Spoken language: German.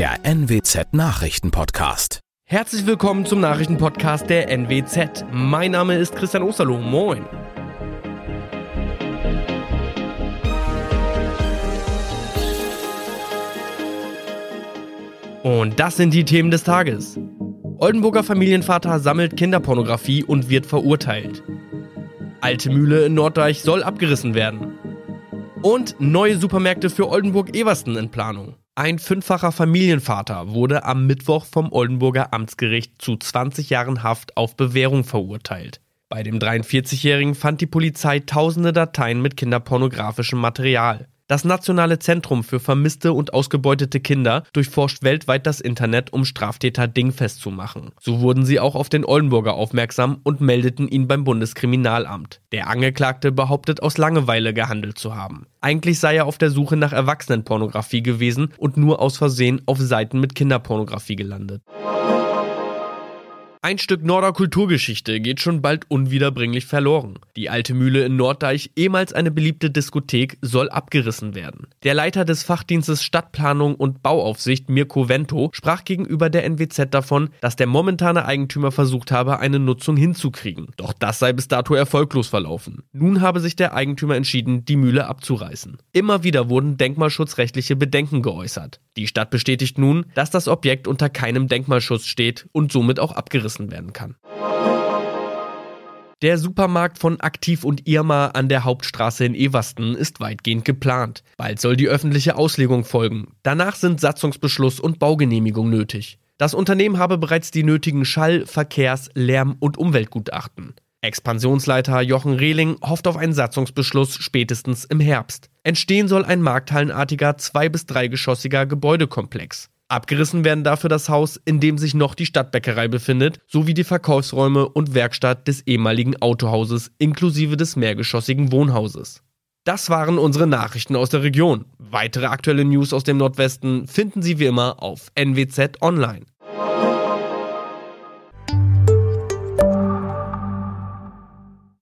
der NWZ Nachrichtenpodcast. Herzlich willkommen zum Nachrichtenpodcast der NWZ. Mein Name ist Christian Osterloh. Moin. Und das sind die Themen des Tages. Oldenburger Familienvater sammelt Kinderpornografie und wird verurteilt. Alte Mühle in Norddeich soll abgerissen werden. Und neue Supermärkte für Oldenburg-Eversten in Planung. Ein fünffacher Familienvater wurde am Mittwoch vom Oldenburger Amtsgericht zu 20 Jahren Haft auf Bewährung verurteilt. Bei dem 43-Jährigen fand die Polizei tausende Dateien mit kinderpornografischem Material. Das Nationale Zentrum für vermisste und ausgebeutete Kinder durchforscht weltweit das Internet, um Straftäter dingfest zu machen. So wurden sie auch auf den Oldenburger aufmerksam und meldeten ihn beim Bundeskriminalamt. Der Angeklagte behauptet aus Langeweile gehandelt zu haben. Eigentlich sei er auf der Suche nach Erwachsenenpornografie gewesen und nur aus Versehen auf Seiten mit Kinderpornografie gelandet. Ein Stück Norder Kulturgeschichte geht schon bald unwiederbringlich verloren. Die alte Mühle in Norddeich, ehemals eine beliebte Diskothek, soll abgerissen werden. Der Leiter des Fachdienstes Stadtplanung und Bauaufsicht, Mirko Vento, sprach gegenüber der NWZ davon, dass der momentane Eigentümer versucht habe, eine Nutzung hinzukriegen. Doch das sei bis dato erfolglos verlaufen. Nun habe sich der Eigentümer entschieden, die Mühle abzureißen. Immer wieder wurden denkmalschutzrechtliche Bedenken geäußert. Die Stadt bestätigt nun, dass das Objekt unter keinem Denkmalschutz steht und somit auch abgerissen abgerissen werden kann. Der Supermarkt von Aktiv und Irma an der Hauptstraße in Eversten ist weitgehend geplant. Bald soll die öffentliche Auslegung folgen. Danach sind Satzungsbeschluss und Baugenehmigung nötig. Das Unternehmen habe bereits die nötigen Schall-, Verkehrs-, Lärm- und Umweltgutachten. Expansionsleiter Jochen Rehling hofft auf einen Satzungsbeschluss spätestens im Herbst. Entstehen soll ein markthallenartiger zwei- bis dreigeschossiger Gebäudekomplex. Abgerissen werden dafür das Haus, in dem sich noch die Stadtbäckerei befindet, sowie die Verkaufsräume und Werkstatt des ehemaligen Autohauses inklusive des mehrgeschossigen Wohnhauses. Das waren unsere Nachrichten aus der Region. Weitere aktuelle News aus dem Nordwesten finden Sie wie immer auf NWZ Online.